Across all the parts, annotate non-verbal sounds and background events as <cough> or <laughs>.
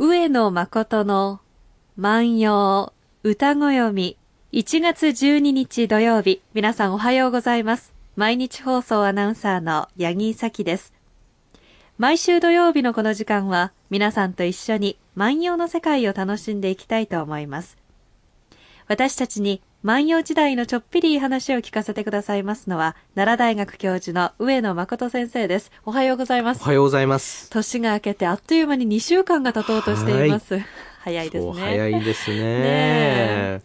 上野誠の万葉歌子読み。1月12日土曜日。皆さんおはようございます。毎日放送アナウンサーの八木咲です。毎週土曜日のこの時間は皆さんと一緒に万葉の世界を楽しんでいきたいと思います。私たちに万葉時代のちょっぴりいい話を聞かせてくださいますのは、奈良大学教授の上野誠先生です。おはようございます。おはようございます。年が明けてあっという間に2週間が経とうとしています。早いですね。早いですねね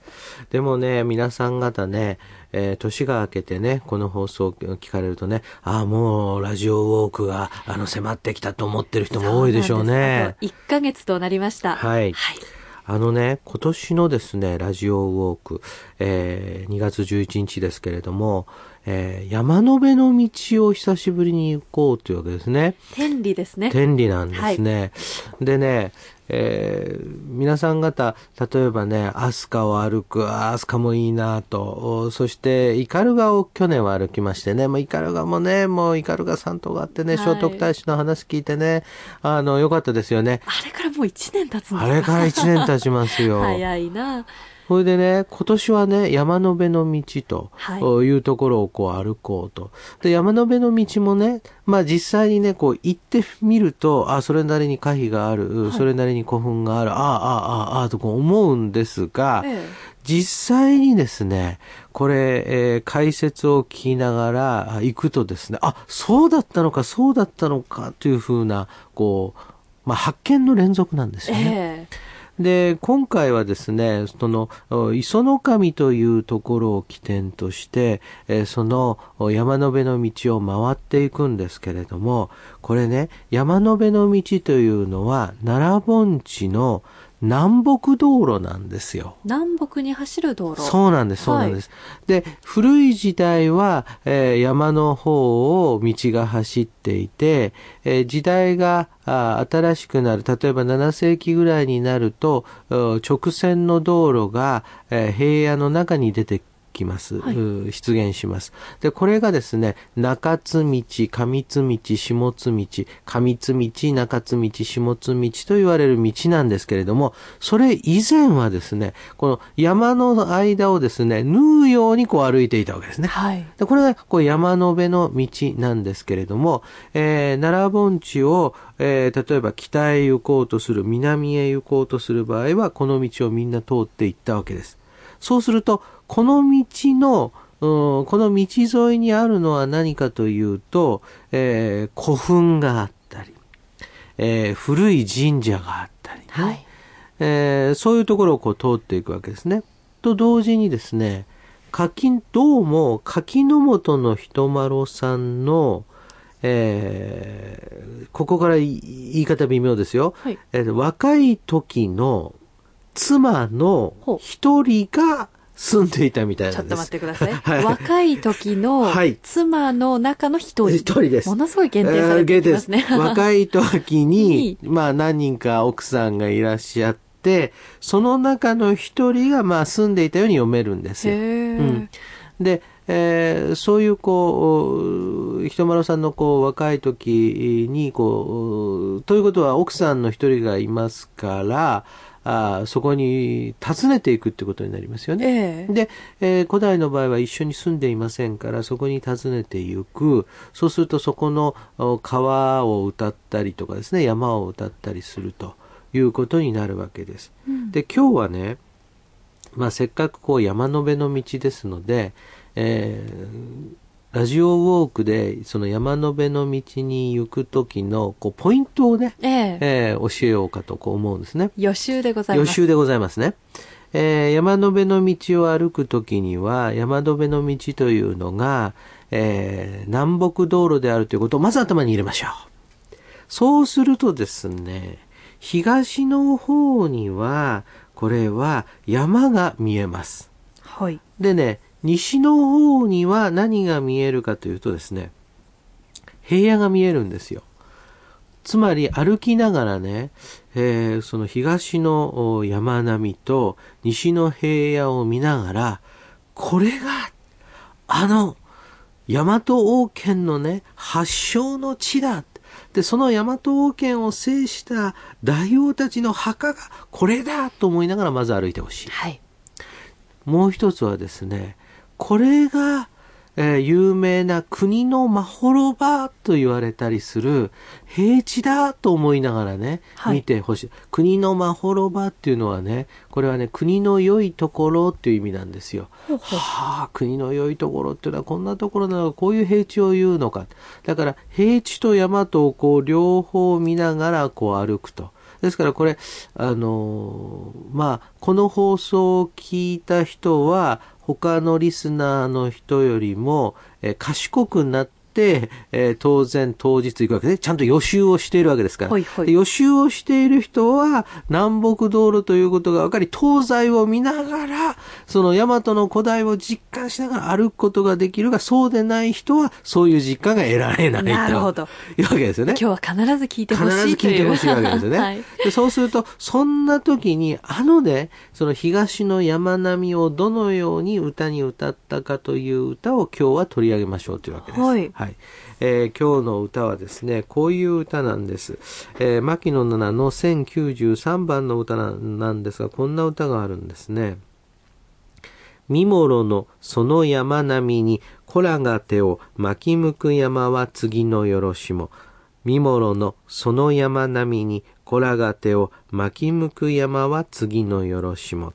でもね、皆さん方ね、えー年が明けてね、この放送を聞かれるとね、ああ、もうラジオウォークが、あの、迫ってきたと思ってる人も多いでしょうね。1ヶ月となりました。はいはい。あのね、今年のですね、ラジオウォーク、えー2月11日ですけれども、えー山の辺の道を久しぶりに行こうというわけですね。天理ですね。天理なんですね。でね、えー皆さん方、例えばね、飛鳥を歩く、あー飛鳥もいいなと、おそして、イカルガを去年は歩きましてね、もうイカルガもね、もうイカルガ三島があってね、はい聖徳太子の話聞いてね、あの、よかったですよね。あれからもう1年経つんですか？あれから一年経ちますよ。<laughs> 早いな。それでね、今年はね、山の辺の道とはいいうところをこう歩こうと。で、山の辺の道もね、まあ実際にね、こう行ってみると、あ、それなりに可否がある、それなりに古墳がある、ああ、ああ、ああ、とこう思うんですが、え実際にですね、これ、えー解説を聞きながらあ行くとですね、あ、そうだったのか、そうだったのか、というふうな、こう、まあ発見の連続なんですえよね。えで、今回はですね、その、磯の神というところを起点として、えその山の辺の道を回っていくんですけれども、これね、山の辺の道というのは、奈良盆地の南北道路なんですよ。南北に走る道路。そうなんです、そうなんです。で、古い時代は、えー山の方を道が走っていて、えー時代があー新しくなる、例えば7世紀ぐらいになると、うん直線の道路が、えー平野の中に出てきます、はいう出現します。で、これがですね、中津道、上津道、下津道、上津道、中津道、下津道と言われる道なんですけれども、それ以前はですね、この山の間をですね、縫うようにこう歩いていたわけですね。はい。でこれがこう山の辺の道なんですけれども、えー奈良盆地を、えー例えば北へ行こうとする、南へ行こうとする場合は、この道をみんな通っていったわけです。そうすると、この道の、うんこの道沿いにあるのは何かというと、えー古墳があったり、えー古い神社があったりね、はい。えーそういうところをこう通っていくわけですね。と同時にですね、柿、どうも柿の本の人丸さんの、えーここからい言い方微妙ですよ。はい。えー若い時の妻の一人が住んでいたみたいちょっとなんです。待ってください。<laughs> はい若い時のはい妻の中の一人。一人ですものすごい限定されていますね。えー <laughs> 若い時にに、まあ何人か奥さんがいらっしゃって、その中の一人がまあ住んでいたように読めるんですよ。うんで、えーそういうこう、人丸さんのこう若い時にこう、ということは奥さんの一人がいますから、あーそこに訪ねていくってことになりますよね。ええで、えー古代の場合は一緒に住んでいませんから、そこに訪ねていく。そうするとそこのお川を歌ったりとかですね、山を歌ったりするということになるわけです。うんで、今日はね、まあせっかくこう山の辺の道ですので、えーラジオウォークでその山の辺の道に行く時のこうポイントをね、えええー教えようかとこう思うんですね。予習でございます。予習でございますね。えー山の辺の道を歩くときには、山の辺の道というのが、えー南北道路であるということをまず頭に入れましょう。そうするとですね、東の方には、これは山が見えます。はい。でね、西の方には何が見えるかというとですね、平野が見えるんですよ。つまり歩きながらね、えーその東のお山並みと西の平野を見ながら、これが、あの、大和王権のね、発祥の地だ。で、その大和王権を制した大王たちの墓がこれだと思いながらまず歩いてほしい。はい。もう一つはですね、これが、えー有名な国のまほろばと言われたりする平地だと思いながらね、はい見てほしい。国のまほろばっていうのはね、これはね、国の良いところっていう意味なんですよ。はあ、国の良いところっていうのはこんなところなのか、こういう平地を言うのか。だから、平地と山とをこう、両方見ながらこう歩くと。ですからこれ、あのーまあ、この放送を聞いた人は、他のリスナーの人よりも、え賢くなっ、えー当然当日行くわけで、ちゃんと予習をしているわけですから。はいはいで予習をしている人は、南北道路ということが分かり、東西を見ながら、その大和の古代を実感しながら歩くことができるが、そうでない人は、そういう実感が得られないと。なるほど。いうわけですよね。今日は必ず聞いてほしいという。必ず聞いてほしいわけですよね。はい。でそうすると、そんな時に、あのね、その東の山並みをどのように歌に歌ったかという歌を今日は取り上げましょうというわけです。はいはいえー今日の歌はですね、こういう歌なんです。えー牧野七の1093番の歌なんですが、こんな歌があるんですね。三諸のその山並みに、こらが手を巻き向く山は次のよろしも。三諸のその山並みに、こらが手を巻き向く山は次のよろしも。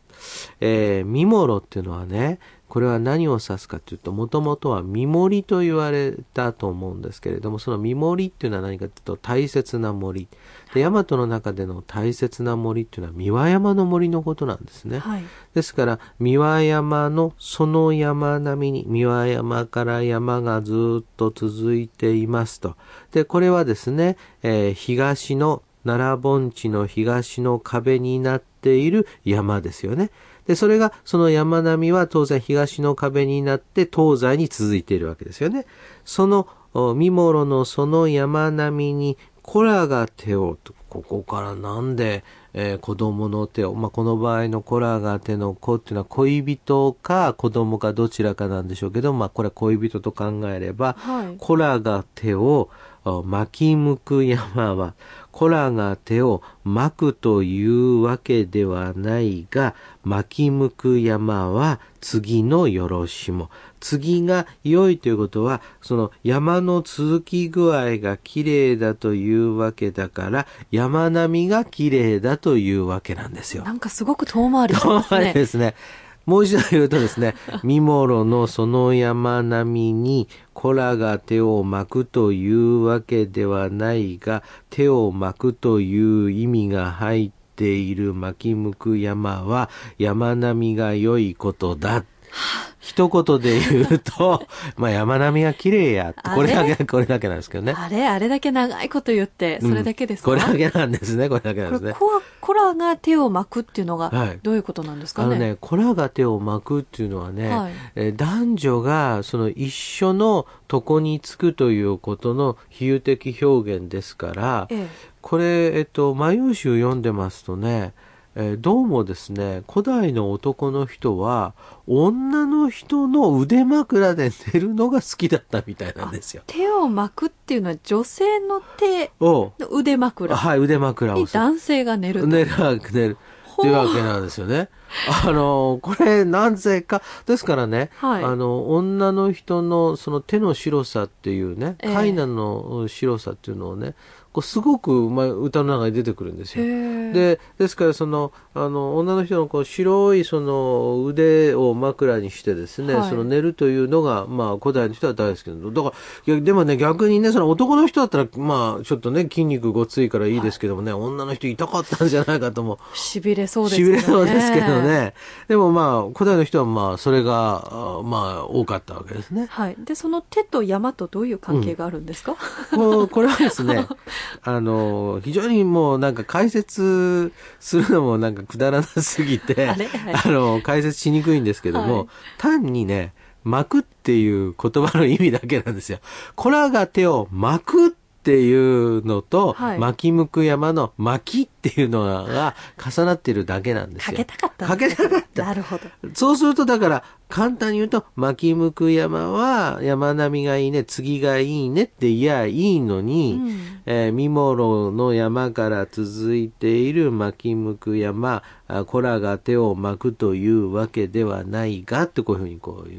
えー、三諸っていうのはね、これは何を指すかというと、もともとは見森と言われたと思うんですけれども、その見森っていうのは何かというと、大切な森。で、大和の中での大切な森っていうのは、三輪山の森のことなんですね。はい。ですから、三輪山のその山並みに、三輪山から山がずっと続いていますと。で、これはですね、えー東の、奈良盆地の東の壁になっている山ですよね。で、それが、その山並みは当然東の壁になって東西に続いているわけですよね。その、お三諸のその山並みに、子らが手をと、ここからなんで、えー子供の手を、まあ、この場合の子らが手の子っていうのは恋人か子供かどちらかなんでしょうけど、まあ、これは恋人と考えれば、はい。子らが手をお巻き向く山は、子らが手を巻くというわけではないが、巻き向く山は次のよろしも。次が良いということは、その山の続き具合が綺麗だというわけだから、山並みが綺麗だというわけなんですよ。なんかすごく遠回りすあれね。ですね。もう一度言うとですね、<laughs> 三諸のその山並みに、子らが手を巻くというわけではないが、手を巻くという意味が入っている巻き向く山は、山並みが良いことだ。一言で言うと、<laughs> まあ山並みが綺麗や。これだけ、これだけなんですけどね。あれ？あれだけ長いこと言って、それだけですか、これだけなんですね。これだけなんですね。これコラが手を巻くっていうのはがい、どういうことなんですかね？あのね、子らが手を巻くっていうのはね、はいえー男女がその一緒の床につくということの比喩的表現ですから、ええこれ、えっと、万葉集読んでますとね、えーどうもですね、古代の男の人は、女の人の腕枕で寝るのが好きだったみたいなんですよ。手を巻くっていうのは女性の手の腕枕はい、腕枕を男性が寝ると。寝る寝る。っていうわけなんですよね。あの、これ、なぜか、ですからね、はいあの、女の人のその手の白さっていうね、ええカイナの白さっていうのをね、こうすごく、まあ、歌の中に出てくるんですよ。で、ですから、その、あの、女の人のこう白い、その、腕を枕にしてですね、はいその寝るというのが、まあ、古代の人は大好きなんだ。だから、いや、でもね、逆にね、その男の人だったら、まあ、ちょっとね、筋肉ごついからいいですけどもね、女の人痛かったんじゃないかとも。痺れそうですね。びれそうですけど。ね。でもまあ、古代の人はまあ、それが、あまあ、多かったわけですね。はい。で、その手と山とどういう関係があるんですか、こうこれはですね、<laughs> あの、非常にもうなんか解説するのもなんかくだらなすぎて、<laughs> あれ？はい。あの、解説しにくいんですけども、はい。単にね、巻くっていう言葉の意味だけなんですよ。こらが手を巻くっていうのと、はい。巻き向く山の巻きっていうのが重なっているだけなんですよ。かけたかったかけたかった。なるほど。そうすると、だから、簡単に言うと、巻き向く山は山並みがいいね、次がいいねって言やいいのに、うんえー、三諸の山から続いている巻き向く山、あ子らが手を巻くというわけではないが、ってこういうふうにこう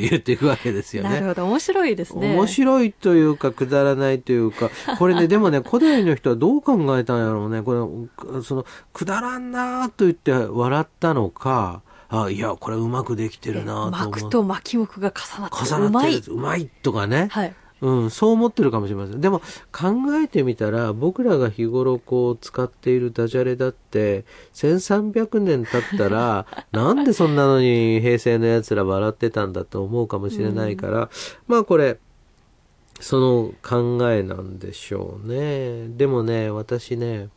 言っていくわけですよね。なるほど。面白いですね。面白いというか、くだらないというか、これね、でもね、古代の人はどう考えたんやろうね。これ、その、くだらんなーと言って笑ったのか、あ、いや、これうまくできてるなと思う。巻くと巻きむくが重なって重なってるうまい。うまいとかね。はい。うん、そう思ってるかもしれません。でも、考えてみたら、僕らが日頃こう使っているダジャレだって、1300年経ったら、<laughs> なんでそんなのに平成の奴ら笑ってたんだと思うかもしれないから、まあこれ、その考えなんでしょうね。でもね、私ね、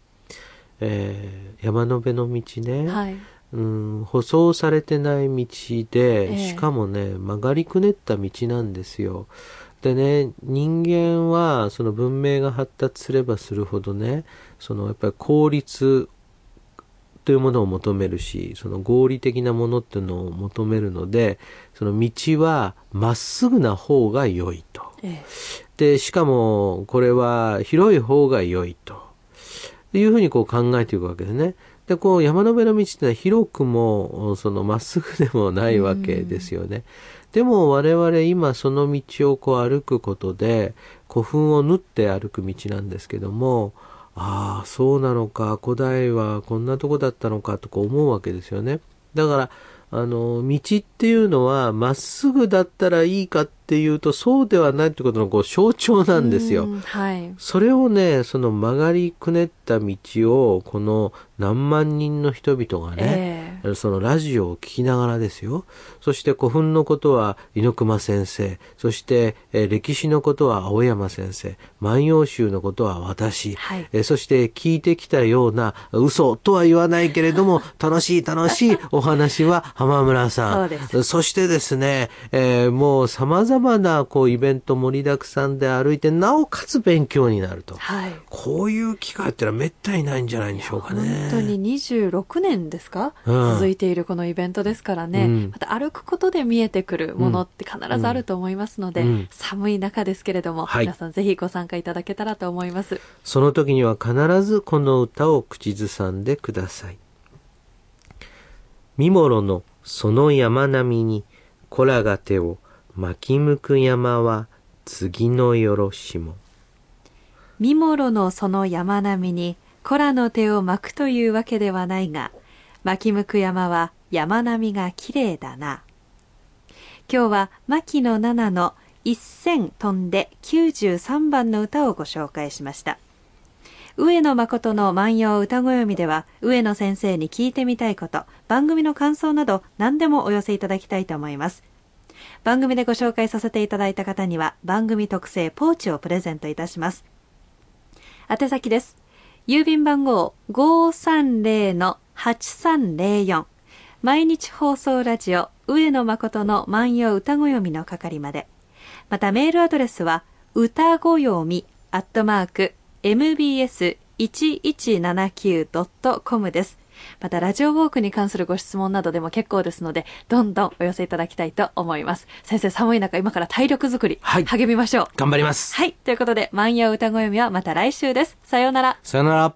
えー山辺の道ね、はい。うん、舗装されてない道で、ええしかもね、曲がりくねった道なんですよ。でね、人間は、その文明が発達すればするほどね、そのやっぱり効率というものを求めるし、その合理的なものっていうのを求めるので、その道はまっすぐな方が良いと。えで、しかも、これは広い方が良いと。いうふうにこう考えていくわけですね。で、こう山辺の道ってのは広くも、そのまっすぐでもないわけですよね。でも我々今その道をこう歩くことで、古墳を縫って歩く道なんですけども、ああ、そうなのか、古代はこんなとこだったのかとか思うわけですよね。だから、あの、道っていうのは、まっすぐだったらいいかっていうと、そうではないってことのこう象徴なんですよ。うんはい。それをね、その曲がりくねった道を、この何万人の人々がね、えそのラジオを聞きながらですよ。そして古墳のことは猪熊先生。そして、えー歴史のことは青山先生。万葉集のことは私。はいえーそして聞いてきたような嘘とは言わないけれども、楽しい楽しいお話は浜村さん。そうですそしてですね、えーもう様々なこうイベント盛りだくさんで歩いて、なおかつ勉強になると。はい。こういう機会ってのはめったにないんじゃないんでしょうかね。本当に26年ですか、うん続いているこのイベントですからね、うんまた歩くことで見えてくるものって必ずあると思いますので、うん寒い中ですけれども、はい皆さんぜひご参加いただけたらと思います。その時には必ずこの歌を口ずさんでください。三諸のその山並みに、子らが手を巻き向く山は次のよろしも。三諸のその山並みに、子らの手を巻くというわけではないが、巻向山は山並みが綺麗だな。今日は牧野七の一線飛んで93番の歌をご紹介しました。上野誠の万葉歌ご読みでは、上野先生に聞いてみたいこと、番組の感想など何でもお寄せいただきたいと思います。番組でご紹介させていただいた方には、番組特製ポーチをプレゼントいたします。宛先です。郵便番号530の530-8304毎日放送ラジオ上野誠の万葉歌ご読みの係まで。またメールアドレスは歌ご読みアットマーク mbs1179.com です。またラジオウォークに関するご質問などでも結構ですので、どんどんお寄せいただきたいと思います。先生寒い中今から体力づくり、はい励みましょう。頑張ります。はい。ということで、万葉歌ご読みはまた来週です。さようなら。さよなら。